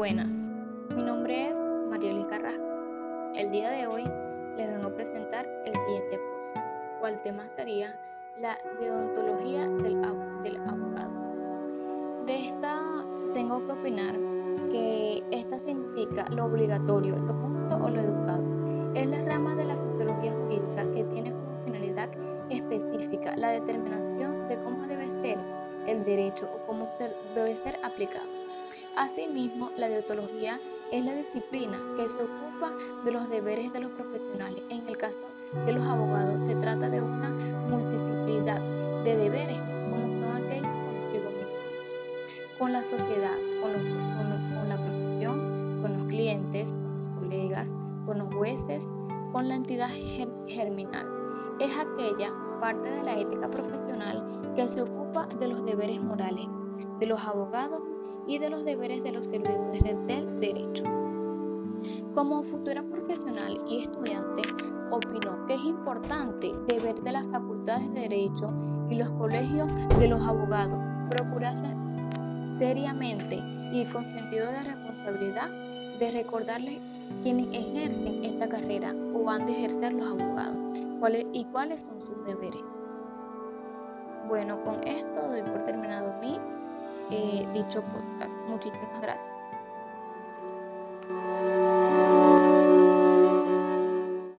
Buenas, mi nombre es Mariela Carrasco. El día de hoy les vengo a presentar el siguiente post, cual tema sería la deontología del, del abogado. De esta tengo que opinar que esta significa lo obligatorio, lo justo o lo educado. Es la rama de la fisiología jurídica que tiene como finalidad específica la determinación de cómo debe ser el derecho o cómo debe ser aplicado. Asimismo, la deontología es la disciplina que se ocupa de los deberes de los profesionales. En el caso de los abogados se trata de una multidisciplinaridad de deberes como son aquellos consigo mismos, con la sociedad, con, con la profesión, con los clientes, con los colegas, con los jueces, con la entidad germinal. Es aquella parte de la ética profesional que se ocupa de los deberes morales de los abogados y de los deberes de los servidores del derecho. Como futura profesional y estudiante, opino que es importante deber de las facultades de derecho y los colegios de los abogados procurarse seriamente y con sentido de responsabilidad de recordarles quienes ejercen esta carrera o van a ejercer los abogados y cuáles son sus deberes. Bueno, con esto doy por terminado mi dicho podcast. Muchísimas gracias.